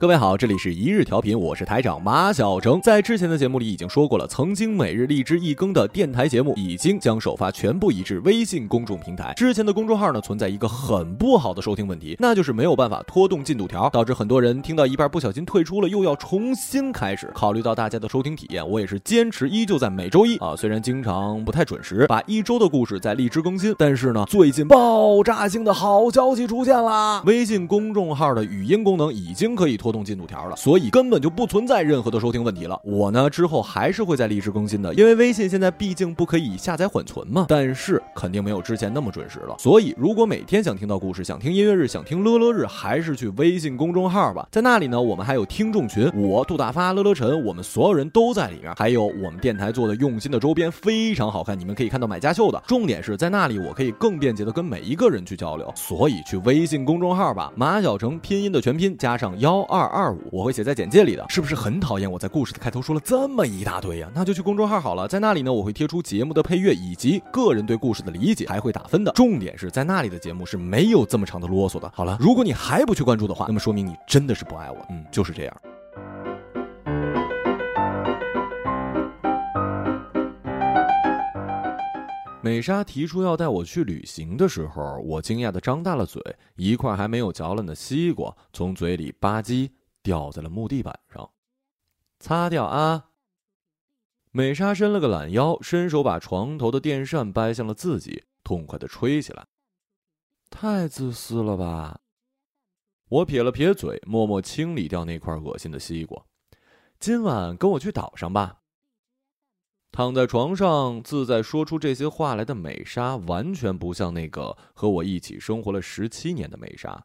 各位好，这里是一日调频，我是台长马小成。在之前的节目里已经说过了，曾经每日荔枝一更的电台节目已经将首发全部移至微信公众平台。之前的公众号呢存在一个很不好的收听问题，那就是没有办法拖动进度条，导致很多人听到一半不小心退出了，又要重新开始。考虑到大家的收听体验，我也是坚持依旧在每周一啊，虽然经常不太准时，把一周的故事在荔枝更新，但是呢，最近爆炸性的好消息出现啦！微信公众号的语音功能已经可以拖。拖动进度条了，所以根本就不存在任何的收听问题了。我呢之后还是会在荔枝更新的，因为微信现在毕竟不可以下载缓存嘛。但是肯定没有之前那么准时了。所以如果每天想听到故事，想听音乐日，想听乐乐日，还是去微信公众号吧。在那里呢，我们还有听众群，我杜大发、乐乐晨，我们所有人都在里面。还有我们电台做的用心的周边，非常好看，你们可以看到买家秀的。重点是在那里，我可以更便捷的跟每一个人去交流。所以去微信公众号吧，马小成拼音的全拼加上幺二。二二五，我会写在简介里的，是不是很讨厌我在故事的开头说了这么一大堆呀？那就去公众号好了，在那里呢，我会贴出节目的配乐以及个人对故事的理解，还会打分的。重点是在那里的节目是没有这么长的啰嗦的。好了，如果你还不去关注的话，那么说明你真的是不爱我。嗯，就是这样。美莎提出要带我去旅行的时候，我惊讶的张大了嘴，一块还没有嚼烂的西瓜从嘴里吧唧掉在了木地板上，擦掉啊！美莎伸了个懒腰，伸手把床头的电扇掰向了自己，痛快的吹起来。太自私了吧！我撇了撇嘴，默默清理掉那块恶心的西瓜。今晚跟我去岛上吧。躺在床上自在说出这些话来的美莎，完全不像那个和我一起生活了十七年的美莎。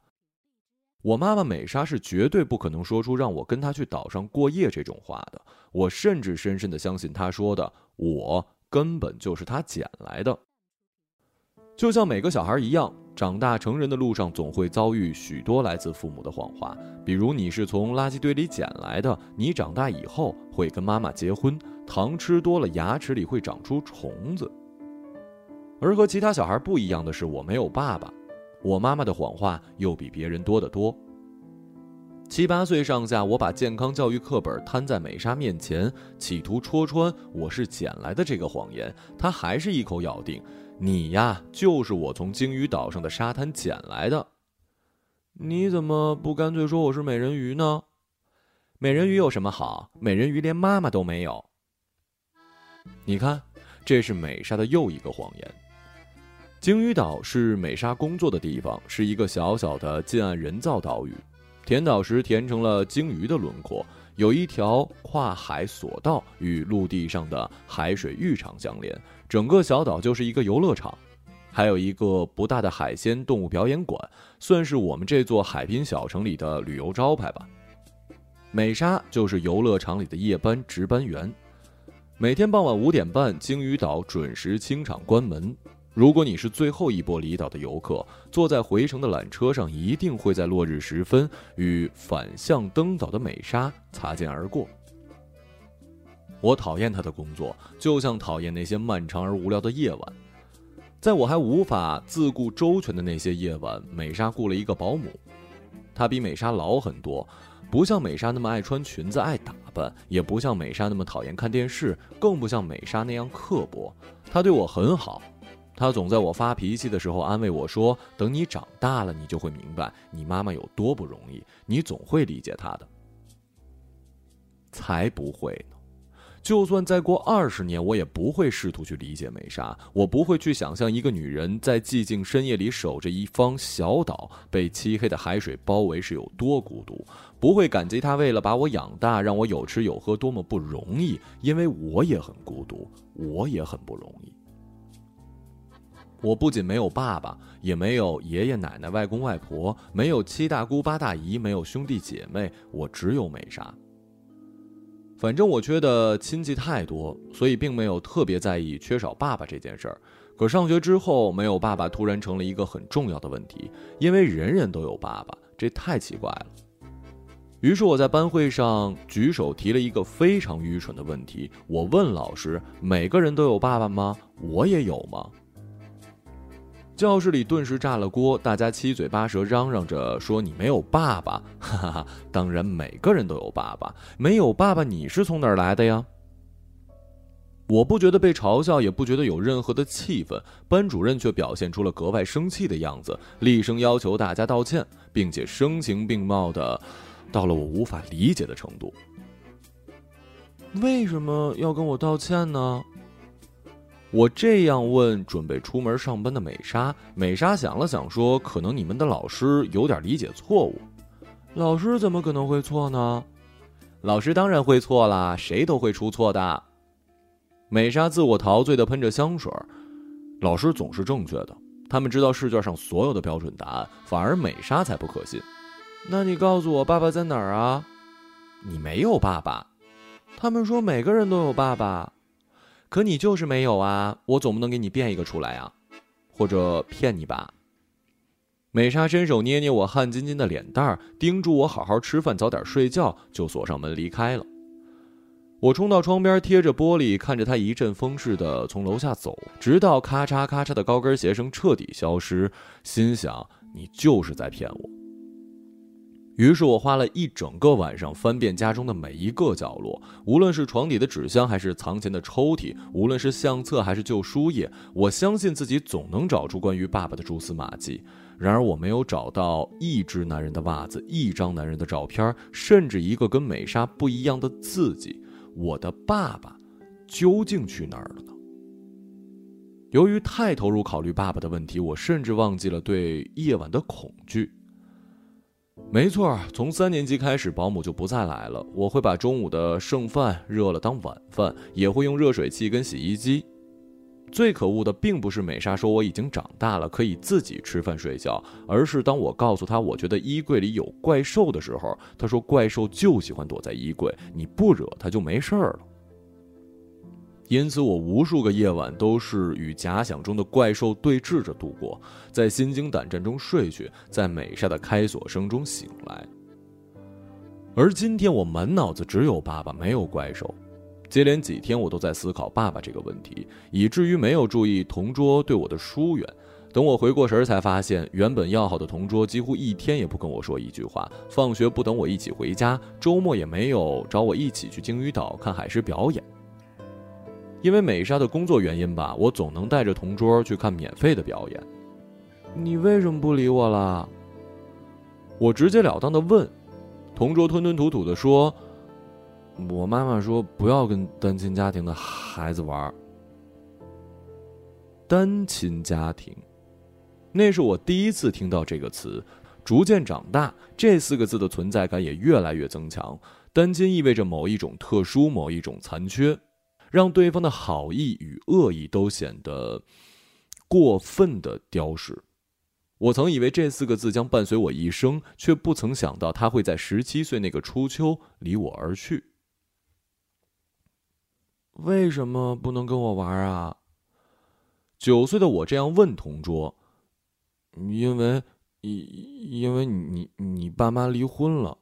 我妈妈美莎是绝对不可能说出让我跟她去岛上过夜这种话的。我甚至深深的相信她说的，我根本就是她捡来的。就像每个小孩一样，长大成人的路上总会遭遇许多来自父母的谎话，比如你是从垃圾堆里捡来的，你长大以后会跟妈妈结婚。糖吃多了，牙齿里会长出虫子。而和其他小孩不一样的是，我没有爸爸，我妈妈的谎话又比别人多得多。七八岁上下，我把健康教育课本摊在美莎面前，企图戳穿我是捡来的这个谎言，她还是一口咬定：“你呀，就是我从鲸鱼岛上的沙滩捡来的。”你怎么不干脆说我是美人鱼呢？美人鱼有什么好？美人鱼连妈妈都没有。你看，这是美莎的又一个谎言。鲸鱼岛是美莎工作的地方，是一个小小的近岸人造岛屿。填岛时填成了鲸鱼的轮廓，有一条跨海索道与陆地上的海水浴场相连。整个小岛就是一个游乐场，还有一个不大的海鲜动物表演馆，算是我们这座海滨小城里的旅游招牌吧。美莎就是游乐场里的夜班值班员。每天傍晚五点半，鲸鱼岛准时清场关门。如果你是最后一波离岛的游客，坐在回程的缆车上，一定会在落日时分与反向登岛的美莎擦肩而过。我讨厌他的工作，就像讨厌那些漫长而无聊的夜晚。在我还无法自顾周全的那些夜晚，美莎雇了一个保姆，她比美莎老很多。不像美莎那么爱穿裙子、爱打扮，也不像美莎那么讨厌看电视，更不像美莎那样刻薄。她对我很好，她总在我发脾气的时候安慰我说：“等你长大了，你就会明白你妈妈有多不容易，你总会理解她的。”才不会呢！就算再过二十年，我也不会试图去理解美莎。我不会去想象一个女人在寂静深夜里守着一方小岛，被漆黑的海水包围是有多孤独。不会感激她为了把我养大，让我有吃有喝多么不容易，因为我也很孤独，我也很不容易。我不仅没有爸爸，也没有爷爷奶奶、外公外婆，没有七大姑八大姨，没有兄弟姐妹，我只有美莎。反正我缺的亲戚太多，所以并没有特别在意缺少爸爸这件事儿。可上学之后，没有爸爸突然成了一个很重要的问题，因为人人都有爸爸，这太奇怪了。于是我在班会上举手提了一个非常愚蠢的问题，我问老师：每个人都有爸爸吗？我也有吗？教室里顿时炸了锅，大家七嘴八舌嚷嚷着说：“你没有爸爸！” 哈哈哈！当然，每个人都有爸爸，没有爸爸，你是从哪儿来的呀？我不觉得被嘲笑，也不觉得有任何的气氛。班主任却表现出了格外生气的样子，厉声要求大家道歉，并且声情并茂的，到了我无法理解的程度。为什么要跟我道歉呢？我这样问准备出门上班的美莎，美莎想了想说：“可能你们的老师有点理解错误。”老师怎么可能会错呢？老师当然会错啦，谁都会出错的。美莎自我陶醉的喷着香水，老师总是正确的，他们知道试卷上所有的标准答案，反而美莎才不可信。那你告诉我爸爸在哪儿啊？你没有爸爸，他们说每个人都有爸爸。可你就是没有啊！我总不能给你变一个出来啊，或者骗你吧。美莎伸手捏捏我汗津津的脸蛋儿，叮嘱我好好吃饭，早点睡觉，就锁上门离开了。我冲到窗边，贴着玻璃，看着她一阵风似的从楼下走，直到咔嚓咔嚓的高跟鞋声彻底消失，心想：你就是在骗我。于是我花了一整个晚上翻遍家中的每一个角落，无论是床底的纸箱，还是藏钱的抽屉，无论是相册还是旧书页，我相信自己总能找出关于爸爸的蛛丝马迹。然而，我没有找到一只男人的袜子，一张男人的照片，甚至一个跟美莎不一样的自己。我的爸爸究竟去哪儿了呢？由于太投入考虑爸爸的问题，我甚至忘记了对夜晚的恐惧。没错，从三年级开始，保姆就不再来了。我会把中午的剩饭热了当晚饭，也会用热水器跟洗衣机。最可恶的并不是美莎说我已经长大了，可以自己吃饭睡觉，而是当我告诉她我觉得衣柜里有怪兽的时候，她说怪兽就喜欢躲在衣柜，你不惹它就没事儿了。因此，我无数个夜晚都是与假想中的怪兽对峙着度过，在心惊胆战中睡去，在美莎的开锁声中醒来。而今天，我满脑子只有爸爸，没有怪兽。接连几天，我都在思考爸爸这个问题，以至于没有注意同桌对我的疏远。等我回过神儿，才发现原本要好的同桌几乎一天也不跟我说一句话，放学不等我一起回家，周末也没有找我一起去鲸鱼岛看海狮表演。因为美莎的工作原因吧，我总能带着同桌去看免费的表演。你为什么不理我了？我直截了当的问。同桌吞吞吐吐的说：“我妈妈说不要跟单亲家庭的孩子玩。”单亲家庭，那是我第一次听到这个词。逐渐长大，这四个字的存在感也越来越增强。单亲意味着某一种特殊，某一种残缺。让对方的好意与恶意都显得过分的雕饰。我曾以为这四个字将伴随我一生，却不曾想到他会在十七岁那个初秋离我而去。为什么不能跟我玩啊？九岁的我这样问同桌。因为，因因为你你爸妈离婚了。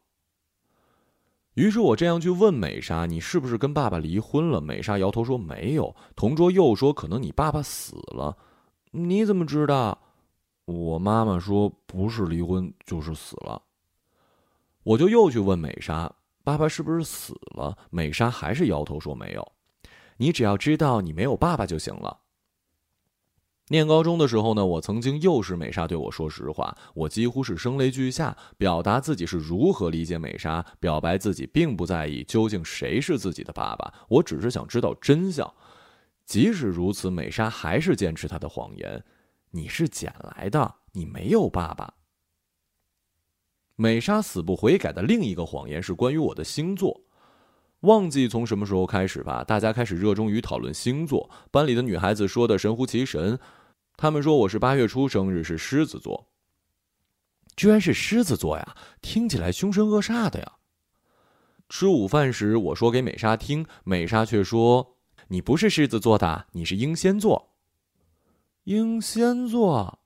于是我这样去问美莎：“你是不是跟爸爸离婚了？”美莎摇头说：“没有。”同桌又说：“可能你爸爸死了。”你怎么知道？我妈妈说：“不是离婚就是死了。”我就又去问美莎：“爸爸是不是死了？”美莎还是摇头说：“没有。”你只要知道你没有爸爸就行了。念高中的时候呢，我曾经又是美莎对我说实话，我几乎是声泪俱下，表达自己是如何理解美莎，表白自己并不在意究竟谁是自己的爸爸，我只是想知道真相。即使如此，美莎还是坚持她的谎言：“你是捡来的，你没有爸爸。”美莎死不悔改的另一个谎言是关于我的星座，忘记从什么时候开始吧，大家开始热衷于讨论星座，班里的女孩子说的神乎其神。他们说我是八月初生日，是狮子座。居然是狮子座呀，听起来凶神恶煞的呀。吃午饭时，我说给美莎听，美莎却说：“你不是狮子座的，你是英仙座。”英仙座，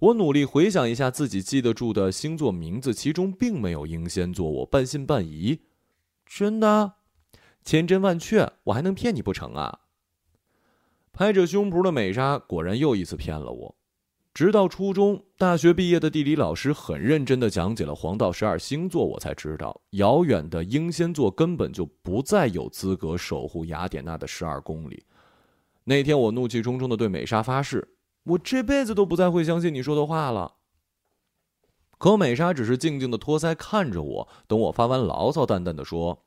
我努力回想一下自己记得住的星座名字，其中并没有英仙座，我半信半疑。真的？千真万确，我还能骗你不成啊？拍着胸脯的美莎果然又一次骗了我。直到初中、大学毕业的地理老师很认真的讲解了黄道十二星座，我才知道，遥远的英仙座根本就不再有资格守护雅典娜的十二公里。那天，我怒气冲冲的对美莎发誓，我这辈子都不再会相信你说的话了。可美莎只是静静的托腮看着我，等我发完牢骚，淡淡的说：“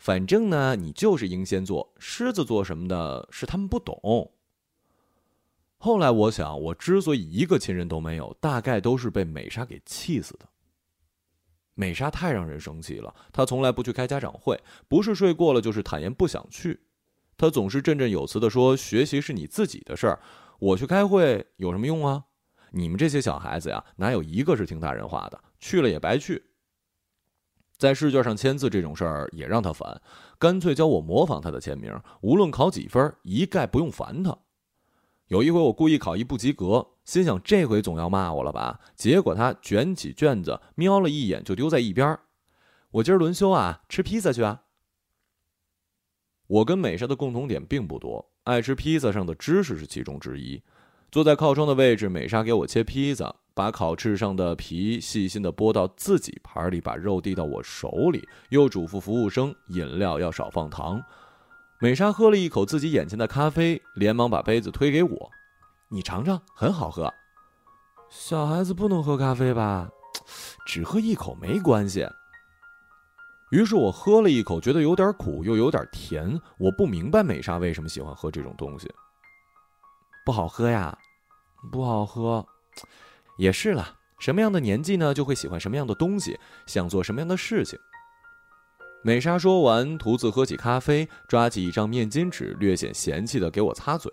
反正呢，你就是英仙座，狮子座什么的，是他们不懂。”后来我想，我之所以一个亲人都没有，大概都是被美莎给气死的。美莎太让人生气了，她从来不去开家长会，不是睡过了，就是坦言不想去。她总是振振有词的说：“学习是你自己的事儿，我去开会有什么用啊？你们这些小孩子呀，哪有一个是听大人话的？去了也白去。”在试卷上签字这种事儿也让他烦，干脆教我模仿他的签名，无论考几分，一概不用烦他。有一回我故意考一不及格，心想这回总要骂我了吧？结果他卷起卷子，瞄了一眼就丢在一边。我今儿轮休啊，吃披萨去啊。我跟美莎的共同点并不多，爱吃披萨上的芝士是其中之一。坐在靠窗的位置，美莎给我切披萨，把烤翅上的皮细心的剥到自己盘里，把肉递到我手里，又嘱咐服务生饮料要少放糖。美莎喝了一口自己眼前的咖啡，连忙把杯子推给我：“你尝尝，很好喝。”小孩子不能喝咖啡吧？只喝一口没关系。于是我喝了一口，觉得有点苦，又有点甜。我不明白美莎为什么喜欢喝这种东西。不好喝呀？不好喝。也是了，什么样的年纪呢，就会喜欢什么样的东西，想做什么样的事情。美莎说完，独自喝起咖啡，抓起一张面巾纸，略显嫌弃的给我擦嘴。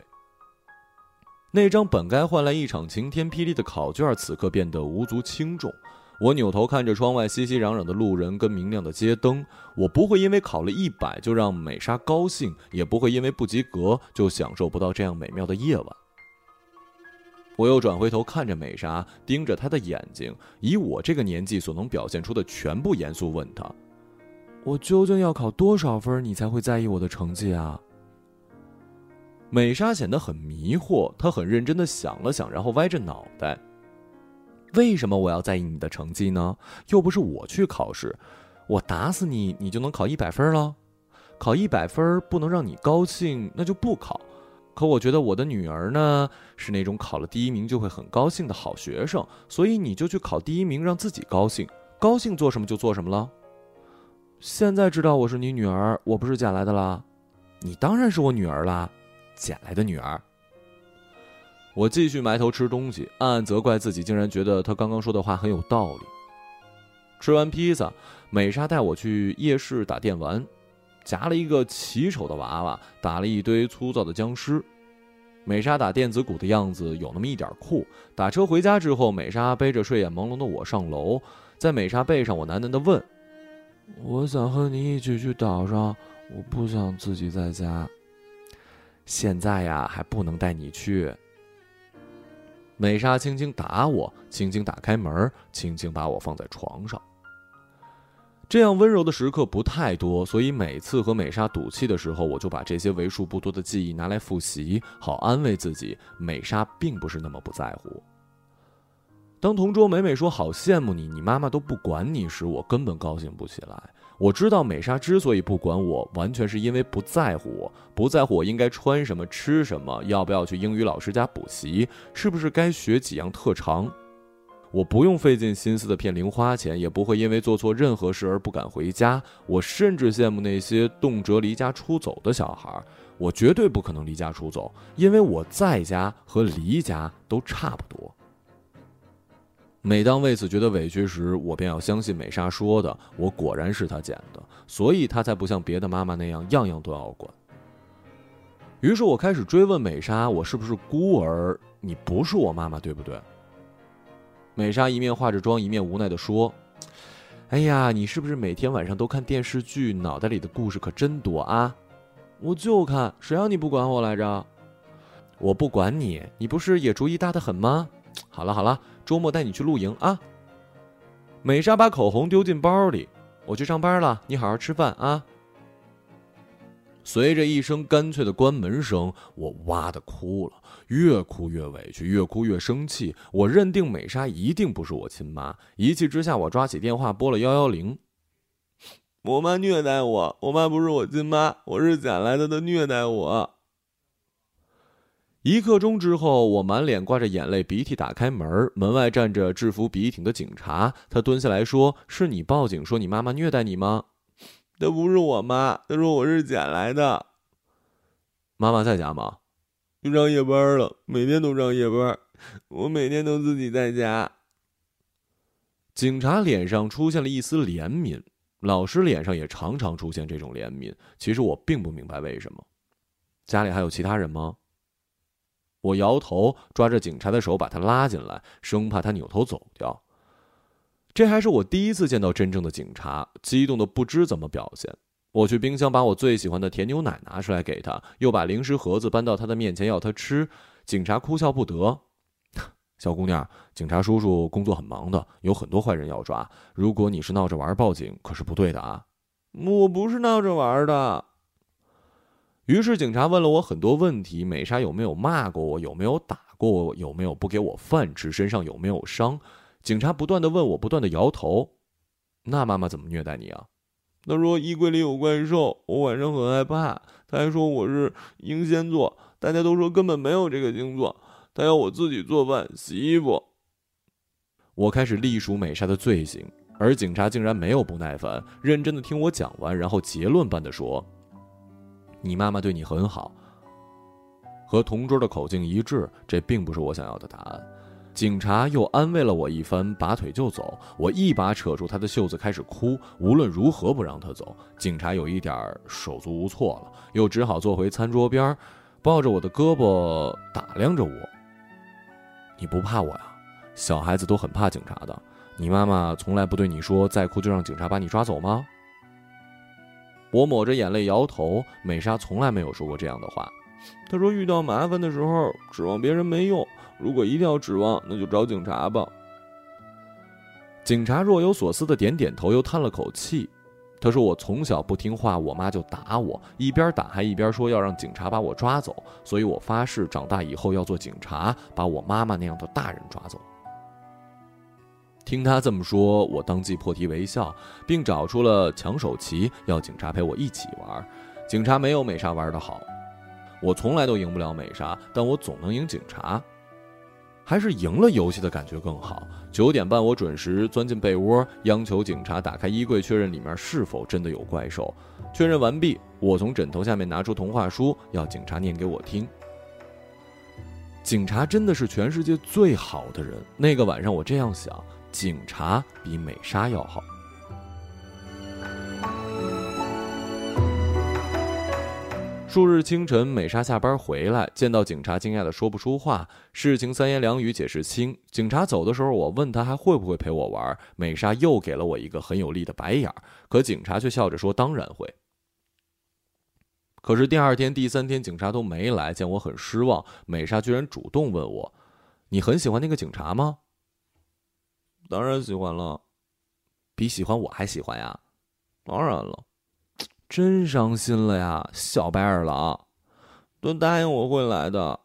那张本该换来一场晴天霹雳的考卷，此刻变得无足轻重。我扭头看着窗外熙熙攘攘的路人跟明亮的街灯，我不会因为考了一百就让美莎高兴，也不会因为不及格就享受不到这样美妙的夜晚。我又转回头看着美莎，盯着她的眼睛，以我这个年纪所能表现出的全部严肃问她。我究竟要考多少分，你才会在意我的成绩啊？美莎显得很迷惑，她很认真的想了想，然后歪着脑袋。为什么我要在意你的成绩呢？又不是我去考试，我打死你，你就能考一百分了。考一百分不能让你高兴，那就不考。可我觉得我的女儿呢，是那种考了第一名就会很高兴的好学生，所以你就去考第一名，让自己高兴，高兴做什么就做什么了。现在知道我是你女儿，我不是捡来的啦。你当然是我女儿啦，捡来的女儿。我继续埋头吃东西，暗暗责怪自己，竟然觉得他刚刚说的话很有道理。吃完披萨，美莎带我去夜市打电玩，夹了一个奇丑的娃娃，打了一堆粗糙的僵尸。美莎打电子鼓的样子有那么一点酷。打车回家之后，美莎背着睡眼朦胧的我上楼，在美莎背上，我喃喃的问。我想和你一起去岛上，我不想自己在家。现在呀，还不能带你去。美莎轻轻打我，轻轻打开门，轻轻把我放在床上。这样温柔的时刻不太多，所以每次和美莎赌气的时候，我就把这些为数不多的记忆拿来复习，好安慰自己，美莎并不是那么不在乎。当同桌美美说“好羡慕你，你妈妈都不管你”时，我根本高兴不起来。我知道美莎之所以不管我，完全是因为不在乎我，不在乎我应该穿什么、吃什么，要不要去英语老师家补习，是不是该学几样特长。我不用费尽心思的骗零花钱，也不会因为做错任何事而不敢回家。我甚至羡慕那些动辄离家出走的小孩。我绝对不可能离家出走，因为我在家和离家都差不多。每当为此觉得委屈时，我便要相信美莎说的，我果然是她捡的，所以她才不像别的妈妈那样样样都要管。于是我开始追问美莎：“我是不是孤儿？你不是我妈妈，对不对？”美莎一面化着妆，一面无奈地说：“哎呀，你是不是每天晚上都看电视剧？脑袋里的故事可真多啊！我就看，谁让你不管我来着？我不管你，你不是也主意大得很吗？好了好了。”周末带你去露营啊！美莎把口红丢进包里，我去上班了，你好好吃饭啊。随着一声干脆的关门声，我哇的哭了，越哭越委屈，越哭越生气。我认定美莎一定不是我亲妈，一气之下，我抓起电话拨了幺幺零。我妈虐待我，我妈不是我亲妈，我是捡来的，她虐待我。一刻钟之后，我满脸挂着眼泪，鼻涕打开门，门外站着制服笔挺的警察，他蹲下来说：“是你报警说你妈妈虐待你吗？”她不是我妈，她说我是捡来的。妈妈在家吗？上夜班了，每天都上夜班，我每天都自己在家。警察脸上出现了一丝怜悯，老师脸上也常常出现这种怜悯。其实我并不明白为什么。家里还有其他人吗？我摇头，抓着警察的手把他拉进来，生怕他扭头走掉。这还是我第一次见到真正的警察，激动的不知怎么表现。我去冰箱把我最喜欢的甜牛奶拿出来给他，又把零食盒子搬到他的面前要他吃。警察哭笑不得：“ 小姑娘，警察叔叔工作很忙的，有很多坏人要抓。如果你是闹着玩报警，可是不对的啊！”我不是闹着玩的。于是警察问了我很多问题：美莎有没有骂过我？有没有打过我？有没有不给我饭吃？身上有没有伤？警察不断的问我，不断的摇头。那妈妈怎么虐待你啊？他说衣柜里有怪兽，我晚上很害怕。他还说我是英仙座，大家都说根本没有这个星座。他要我自己做饭、洗衣服。我开始隶属美莎的罪行，而警察竟然没有不耐烦，认真的听我讲完，然后结论般的说：“你妈妈对你很好。”和同桌的口径一致，这并不是我想要的答案。警察又安慰了我一番，拔腿就走。我一把扯住他的袖子，开始哭。无论如何不让他走。警察有一点手足无措了，又只好坐回餐桌边，抱着我的胳膊打量着我。你不怕我呀？小孩子都很怕警察的。你妈妈从来不对你说再哭就让警察把你抓走吗？我抹着眼泪摇头。美莎从来没有说过这样的话。她说遇到麻烦的时候，指望别人没用。如果一定要指望，那就找警察吧。警察若有所思的点点头，又叹了口气。他说：“我从小不听话，我妈就打我，一边打还一边说要让警察把我抓走。所以我发誓，长大以后要做警察，把我妈妈那样的大人抓走。”听他这么说，我当即破涕为笑，并找出了抢手棋，要警察陪我一起玩。警察没有美莎玩的好，我从来都赢不了美莎，但我总能赢警察。还是赢了游戏的感觉更好。九点半，我准时钻进被窝，央求警察打开衣柜，确认里面是否真的有怪兽。确认完毕，我从枕头下面拿出童话书，要警察念给我听。警察真的是全世界最好的人。那个晚上，我这样想：警察比美莎要好。数日清晨，美莎下班回来，见到警察，惊讶的说不出话。事情三言两语解释清。警察走的时候，我问他还会不会陪我玩，美莎又给了我一个很有力的白眼儿可警察却笑着说：“当然会。”可是第二天、第三天，警察都没来，见我很失望，美莎居然主动问我：“你很喜欢那个警察吗？”“当然喜欢了，比喜欢我还喜欢呀。”“当然了。”真伤心了呀，小白二郎，都答应我会来的。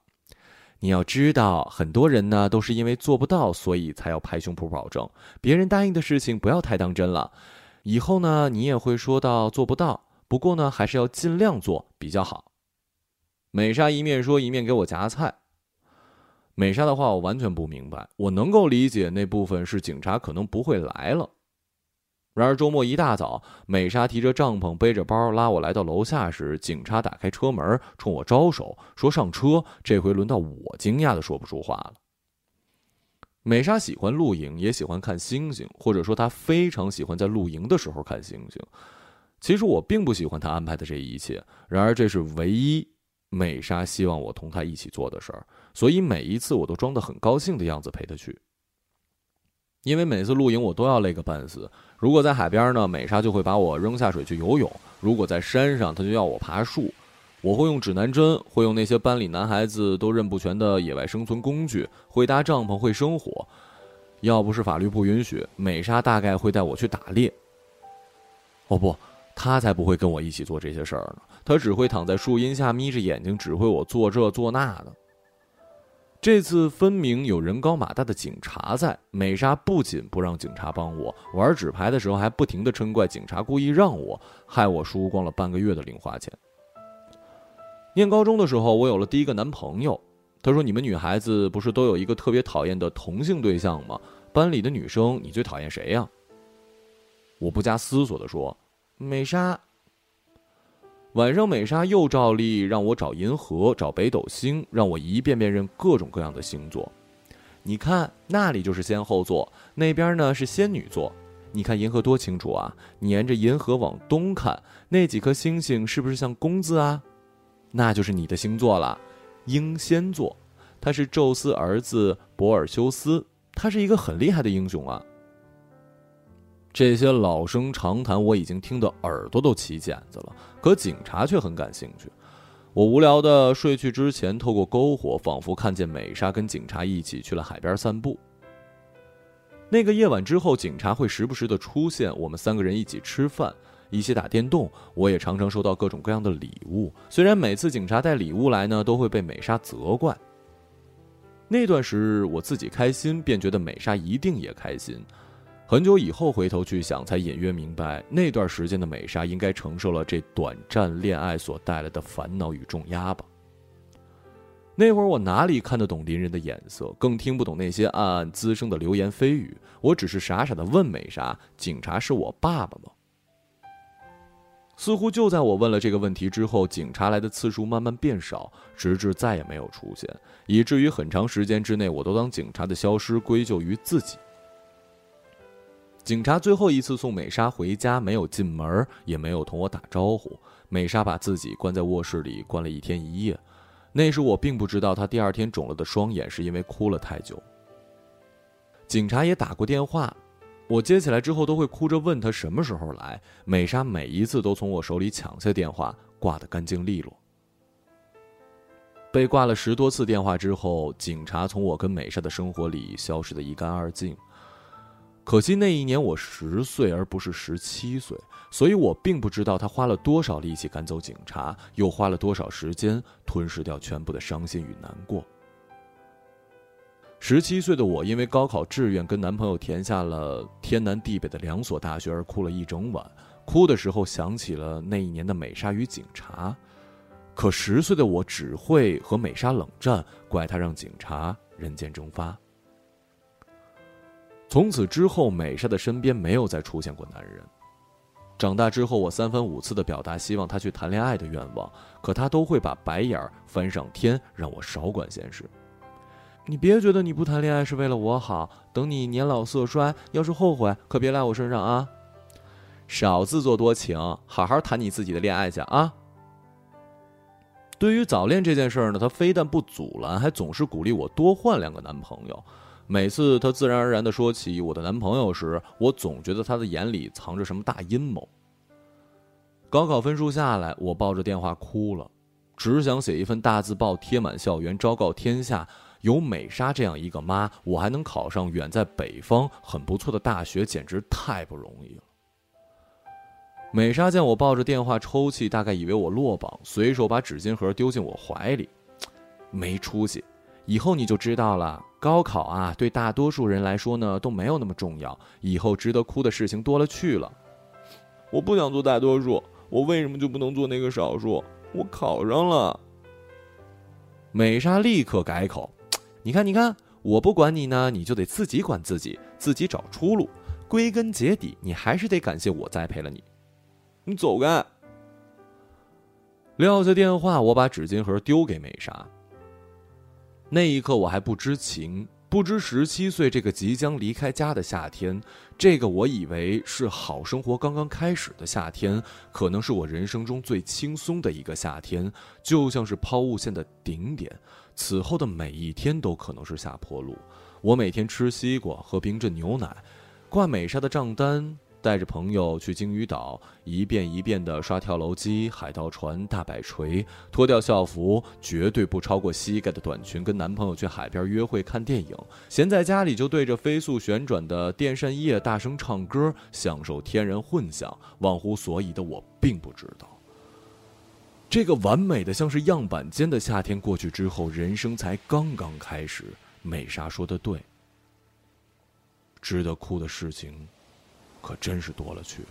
你要知道，很多人呢都是因为做不到，所以才要拍胸脯保证。别人答应的事情不要太当真了。以后呢，你也会说到做不到，不过呢，还是要尽量做比较好。美莎一面说，一面给我夹菜。美莎的话我完全不明白，我能够理解那部分是警察可能不会来了。然而周末一大早，美莎提着帐篷，背着包拉我来到楼下时，警察打开车门，冲我招手说：“上车。”这回轮到我惊讶的说不出话了。美莎喜欢露营，也喜欢看星星，或者说她非常喜欢在露营的时候看星星。其实我并不喜欢她安排的这一切，然而这是唯一美莎希望我同她一起做的事儿，所以每一次我都装得很高兴的样子陪她去。因为每次露营我都要累个半死。如果在海边呢，美莎就会把我扔下水去游泳；如果在山上，她就要我爬树。我会用指南针，会用那些班里男孩子都认不全的野外生存工具，会搭帐篷，会生火。要不是法律不允许，美莎大概会带我去打猎。哦不，她才不会跟我一起做这些事儿呢。她只会躺在树荫下眯着眼睛指挥我做这做那的。这次分明有人高马大的警察在，美莎不仅不让警察帮我玩纸牌的时候，还不停的嗔怪警察故意让我，害我输光了半个月的零花钱。念高中的时候，我有了第一个男朋友。他说：“你们女孩子不是都有一个特别讨厌的同性对象吗？班里的女生，你最讨厌谁呀？”我不加思索的说：“美莎。”晚上，美莎又照例让我找银河、找北斗星，让我一遍遍认各种各样的星座。你看，那里就是仙后座，那边呢是仙女座。你看银河多清楚啊！你沿着银河往东看，那几颗星星是不是像弓字啊？那就是你的星座了。英仙座，他是宙斯儿子博尔修斯，他是一个很厉害的英雄啊。这些老生常谈我已经听得耳朵都起茧子了，可警察却很感兴趣。我无聊的睡去之前，透过篝火，仿佛看见美莎跟警察一起去了海边散步。那个夜晚之后，警察会时不时的出现，我们三个人一起吃饭。一起打电动，我也常常收到各种各样的礼物。虽然每次警察带礼物来呢，都会被美莎责怪。那段时日，我自己开心，便觉得美莎一定也开心。很久以后回头去想，才隐约明白，那段时间的美莎应该承受了这短暂恋爱所带来的烦恼与重压吧。那会儿我哪里看得懂邻人的眼色，更听不懂那些暗暗滋生的流言蜚语。我只是傻傻的问美莎：“警察是我爸爸吗？”似乎就在我问了这个问题之后，警察来的次数慢慢变少，直至再也没有出现，以至于很长时间之内，我都将警察的消失归咎于自己。警察最后一次送美莎回家，没有进门，也没有同我打招呼。美莎把自己关在卧室里，关了一天一夜。那时我并不知道，她第二天肿了的双眼是因为哭了太久。警察也打过电话。我接起来之后，都会哭着问他什么时候来。美莎每一次都从我手里抢下电话，挂得干净利落。被挂了十多次电话之后，警察从我跟美莎的生活里消失得一干二净。可惜那一年我十岁，而不是十七岁，所以我并不知道他花了多少力气赶走警察，又花了多少时间吞噬掉全部的伤心与难过。十七岁的我，因为高考志愿跟男朋友填下了天南地北的两所大学而哭了一整晚。哭的时候想起了那一年的美莎与警察，可十岁的我只会和美莎冷战，怪她让警察人间蒸发。从此之后，美莎的身边没有再出现过男人。长大之后，我三番五次的表达希望她去谈恋爱的愿望，可她都会把白眼儿翻上天，让我少管闲事。你别觉得你不谈恋爱是为了我好，等你年老色衰，要是后悔，可别赖我身上啊！少自作多情，好好谈你自己的恋爱去啊！对于早恋这件事儿呢，她非但不阻拦，还总是鼓励我多换两个男朋友。每次他自然而然的说起我的男朋友时，我总觉得他的眼里藏着什么大阴谋。高考分数下来，我抱着电话哭了，只想写一份大字报贴满校园，昭告天下。有美莎这样一个妈，我还能考上远在北方很不错的大学，简直太不容易了。美莎见我抱着电话抽泣，大概以为我落榜，随手把纸巾盒丢进我怀里。没出息，以后你就知道了。高考啊，对大多数人来说呢都没有那么重要。以后值得哭的事情多了去了。我不想做大多数，我为什么就不能做那个少数？我考上了。美莎立刻改口。你看，你看，我不管你呢，你就得自己管自己，自己找出路。归根结底，你还是得感谢我栽培了你。你走开！撂下电话，我把纸巾盒丢给美莎。那一刻，我还不知情，不知十七岁这个即将离开家的夏天，这个我以为是好生活刚刚开始的夏天，可能是我人生中最轻松的一个夏天，就像是抛物线的顶点。此后的每一天都可能是下坡路。我每天吃西瓜，喝冰镇牛奶，挂美莎的账单带着朋友去鲸鱼岛，一遍一遍的刷跳楼机、海盗船、大摆锤，脱掉校服，绝对不超过膝盖的短裙，跟男朋友去海边约会、看电影。闲在家里就对着飞速旋转的电扇叶大声唱歌，享受天然混响。忘乎所以的我并不知道，这个完美的像是样板间的夏天过去之后，人生才刚刚开始。美莎说的对，值得哭的事情。可真是多了去了。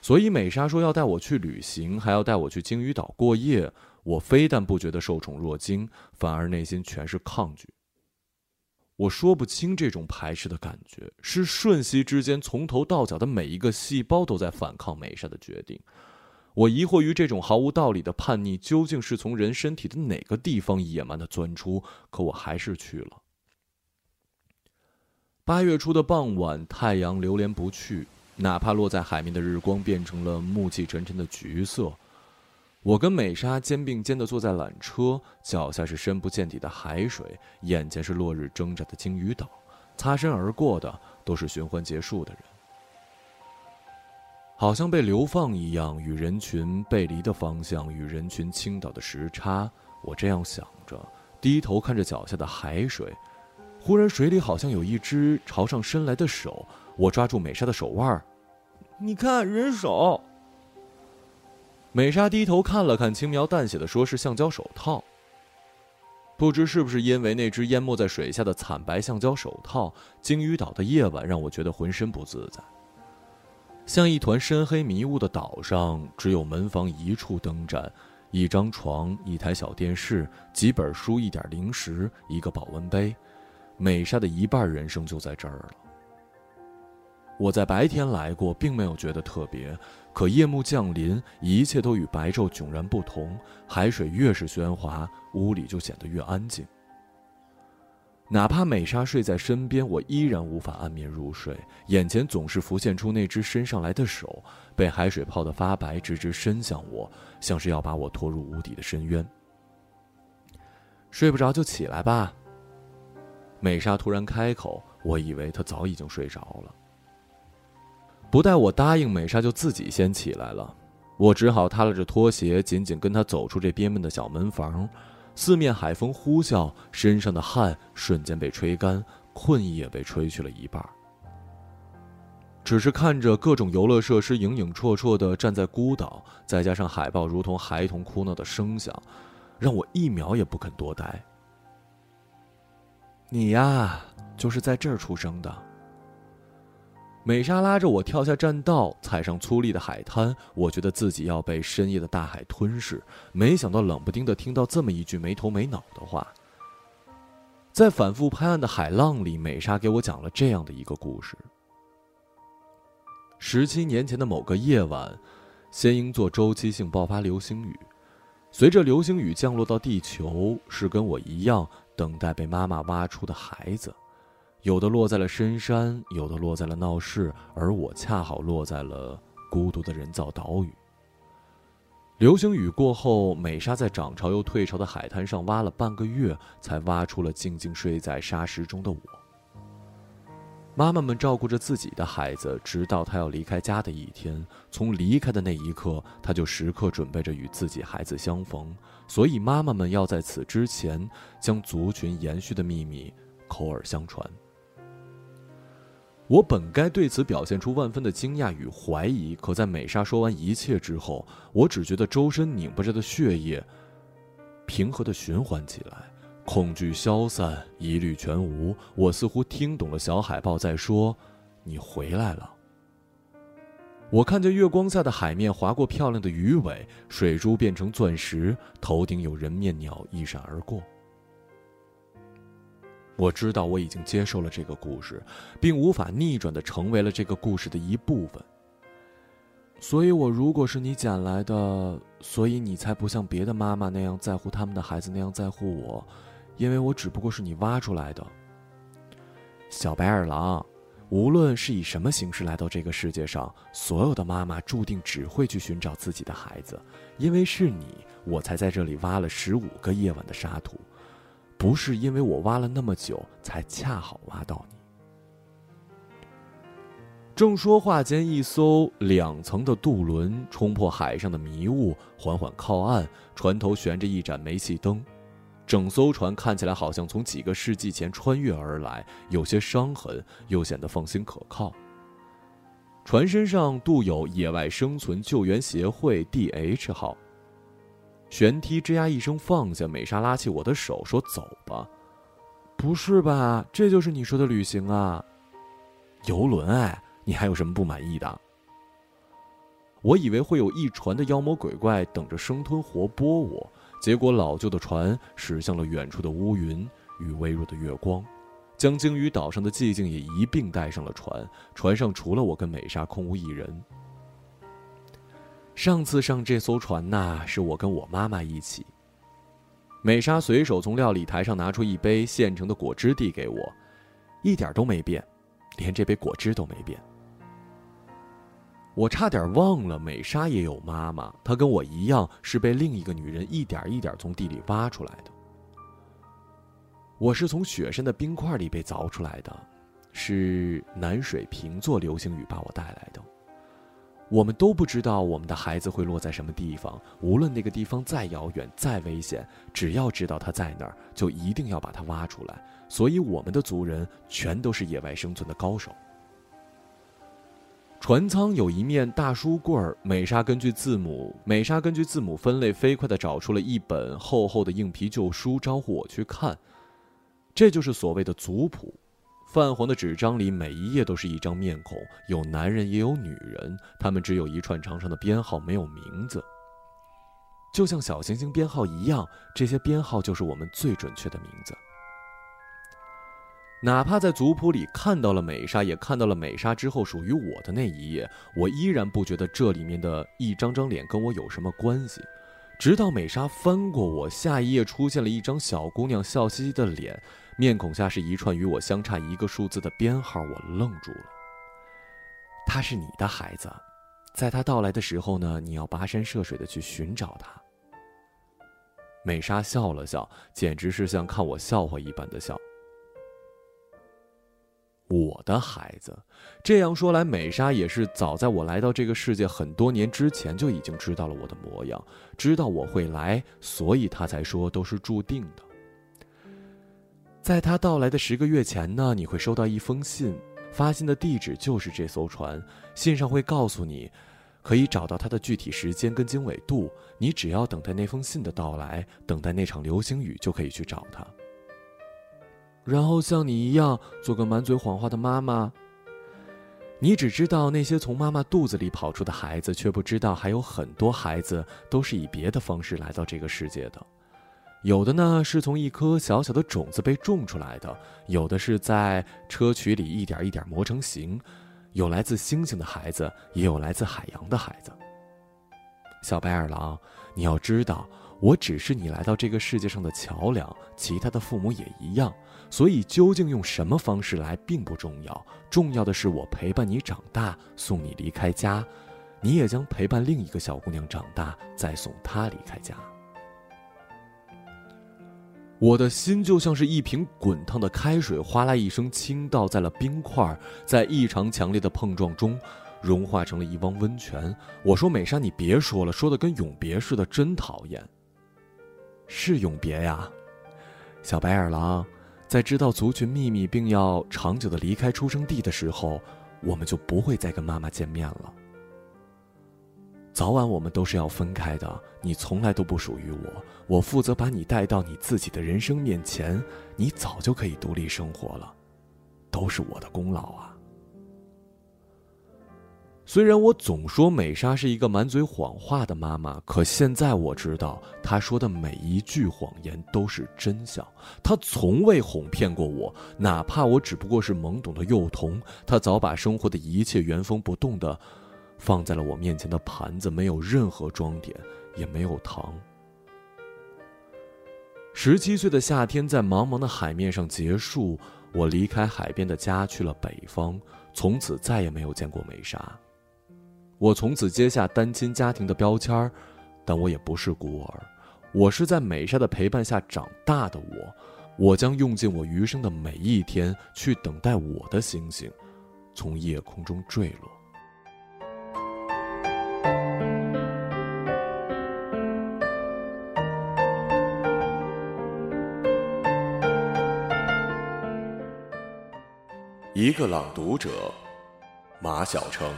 所以美莎说要带我去旅行，还要带我去鲸鱼岛过夜。我非但不觉得受宠若惊，反而内心全是抗拒。我说不清这种排斥的感觉，是瞬息之间，从头到脚的每一个细胞都在反抗美莎的决定。我疑惑于这种毫无道理的叛逆究竟是从人身体的哪个地方野蛮的钻出，可我还是去了。八月初的傍晚，太阳流连不去，哪怕落在海面的日光变成了暮气沉沉的橘色。我跟美莎肩并肩的坐在缆车，脚下是深不见底的海水，眼前是落日挣扎的鲸鱼岛，擦身而过的都是寻欢结束的人，好像被流放一样，与人群背离的方向，与人群倾倒的时差。我这样想着，低头看着脚下的海水。忽然，水里好像有一只朝上伸来的手，我抓住美莎的手腕儿你看，人手。美莎低头看了看，轻描淡写的说：“是橡胶手套。”不知是不是因为那只淹没在水下的惨白橡胶手套，鲸鱼岛的夜晚让我觉得浑身不自在。像一团深黑迷雾的岛上，只有门房一处灯盏，一张床，一台小电视，几本书，一点零食，一个保温杯。美莎的一半人生就在这儿了。我在白天来过，并没有觉得特别，可夜幕降临，一切都与白昼迥然不同。海水越是喧哗，屋里就显得越安静。哪怕美莎睡在身边，我依然无法安眠入睡，眼前总是浮现出那只伸上来的手，被海水泡得发白，直直伸向我，像是要把我拖入无底的深渊。睡不着就起来吧。美莎突然开口，我以为她早已经睡着了。不待我答应，美莎就自己先起来了。我只好踏了着拖鞋，紧紧跟她走出这憋闷的小门房。四面海风呼啸，身上的汗瞬间被吹干，困意也被吹去了一半。只是看着各种游乐设施影影绰绰的站在孤岛，再加上海豹如同孩童哭闹的声响，让我一秒也不肯多待。你呀，就是在这儿出生的。美莎拉着我跳下栈道，踩上粗粝的海滩，我觉得自己要被深夜的大海吞噬。没想到冷不丁的听到这么一句没头没脑的话。在反复拍岸的海浪里，美莎给我讲了这样的一个故事：十七年前的某个夜晚，仙鹰座周期性爆发流星雨，随着流星雨降落到地球，是跟我一样。等待被妈妈挖出的孩子，有的落在了深山，有的落在了闹市，而我恰好落在了孤独的人造岛屿。流星雨过后，美莎在涨潮又退潮的海滩上挖了半个月，才挖出了静静睡在沙石中的我。妈妈们照顾着自己的孩子，直到他要离开家的一天。从离开的那一刻，他就时刻准备着与自己孩子相逢。所以，妈妈们要在此之前将族群延续的秘密口耳相传。我本该对此表现出万分的惊讶与怀疑，可在美莎说完一切之后，我只觉得周身拧巴着的血液平和的循环起来。恐惧消散，疑虑全无。我似乎听懂了小海豹在说：“你回来了。”我看见月光下的海面划过漂亮的鱼尾，水珠变成钻石，头顶有人面鸟一闪而过。我知道我已经接受了这个故事，并无法逆转的成为了这个故事的一部分。所以，我如果是你捡来的，所以你才不像别的妈妈那样在乎他们的孩子那样在乎我。因为我只不过是你挖出来的，小白眼狼。无论是以什么形式来到这个世界上，所有的妈妈注定只会去寻找自己的孩子。因为是你，我才在这里挖了十五个夜晚的沙土。不是因为我挖了那么久才恰好挖到你。正说话间，一艘两层的渡轮冲破海上的迷雾，缓缓靠岸，船头悬着一盏煤气灯。整艘船看起来好像从几个世纪前穿越而来，有些伤痕，又显得放心可靠。船身上镀有“野外生存救援协会 ”DH 号。舷梯吱呀一声放下，美莎拉起我的手说：“走吧。”不是吧？这就是你说的旅行啊？游轮哎，你还有什么不满意的？我以为会有一船的妖魔鬼怪等着生吞活剥我。结果，老旧的船驶向了远处的乌云与微弱的月光，将鲸鱼岛上的寂静也一并带上了船。船上除了我跟美莎，空无一人。上次上这艘船呐，是我跟我妈妈一起。美莎随手从料理台上拿出一杯现成的果汁递给我，一点都没变，连这杯果汁都没变。我差点忘了，美莎也有妈妈，她跟我一样是被另一个女人一点一点从地里挖出来的。我是从雪山的冰块里被凿出来的，是南水瓶座流星雨把我带来的。我们都不知道我们的孩子会落在什么地方，无论那个地方再遥远、再危险，只要知道他在那儿，就一定要把他挖出来。所以，我们的族人全都是野外生存的高手。船舱有一面大书柜儿，美莎根据字母，美莎根据字母分类，飞快地找出了一本厚厚的硬皮旧书，招呼我去看。这就是所谓的族谱，泛黄的纸张里每一页都是一张面孔，有男人也有女人，他们只有一串长长的编号，没有名字。就像小行星编号一样，这些编号就是我们最准确的名字。哪怕在族谱里看到了美莎，也看到了美莎之后属于我的那一页，我依然不觉得这里面的一张张脸跟我有什么关系。直到美莎翻过我，下一页出现了一张小姑娘笑嘻嘻的脸，面孔下是一串与我相差一个数字的编号，我愣住了。她是你的孩子，在她到来的时候呢，你要跋山涉水的去寻找她。美莎笑了笑，简直是像看我笑话一般的笑。我的孩子，这样说来，美莎也是早在我来到这个世界很多年之前就已经知道了我的模样，知道我会来，所以她才说都是注定的。在她到来的十个月前呢，你会收到一封信，发信的地址就是这艘船，信上会告诉你，可以找到它的具体时间跟经纬度，你只要等待那封信的到来，等待那场流星雨，就可以去找它。然后像你一样做个满嘴谎话的妈妈。你只知道那些从妈妈肚子里跑出的孩子，却不知道还有很多孩子都是以别的方式来到这个世界的。有的呢是从一颗小小的种子被种出来的，有的是在车渠里一点一点磨成形。有来自星星的孩子，也有来自海洋的孩子。小白眼狼，你要知道。我只是你来到这个世界上的桥梁，其他的父母也一样，所以究竟用什么方式来并不重要，重要的是我陪伴你长大，送你离开家，你也将陪伴另一个小姑娘长大，再送她离开家。我的心就像是一瓶滚烫的开水，哗啦一声倾倒在了冰块，在异常强烈的碰撞中，融化成了一汪温泉。我说：“美莎，你别说了，说的跟永别似的，真讨厌。”是永别呀，小白眼狼，在知道族群秘密并要长久的离开出生地的时候，我们就不会再跟妈妈见面了。早晚我们都是要分开的，你从来都不属于我，我负责把你带到你自己的人生面前，你早就可以独立生活了，都是我的功劳啊。虽然我总说美莎是一个满嘴谎话的妈妈，可现在我知道，她说的每一句谎言都是真相。她从未哄骗过我，哪怕我只不过是懵懂的幼童，她早把生活的一切原封不动的放在了我面前的盘子，没有任何装点，也没有糖。十七岁的夏天在茫茫的海面上结束，我离开海边的家去了北方，从此再也没有见过美莎。我从此接下单亲家庭的标签儿，但我也不是孤儿，我是在美莎的陪伴下长大的我，我将用尽我余生的每一天去等待我的星星，从夜空中坠落。一个朗读者，马晓成。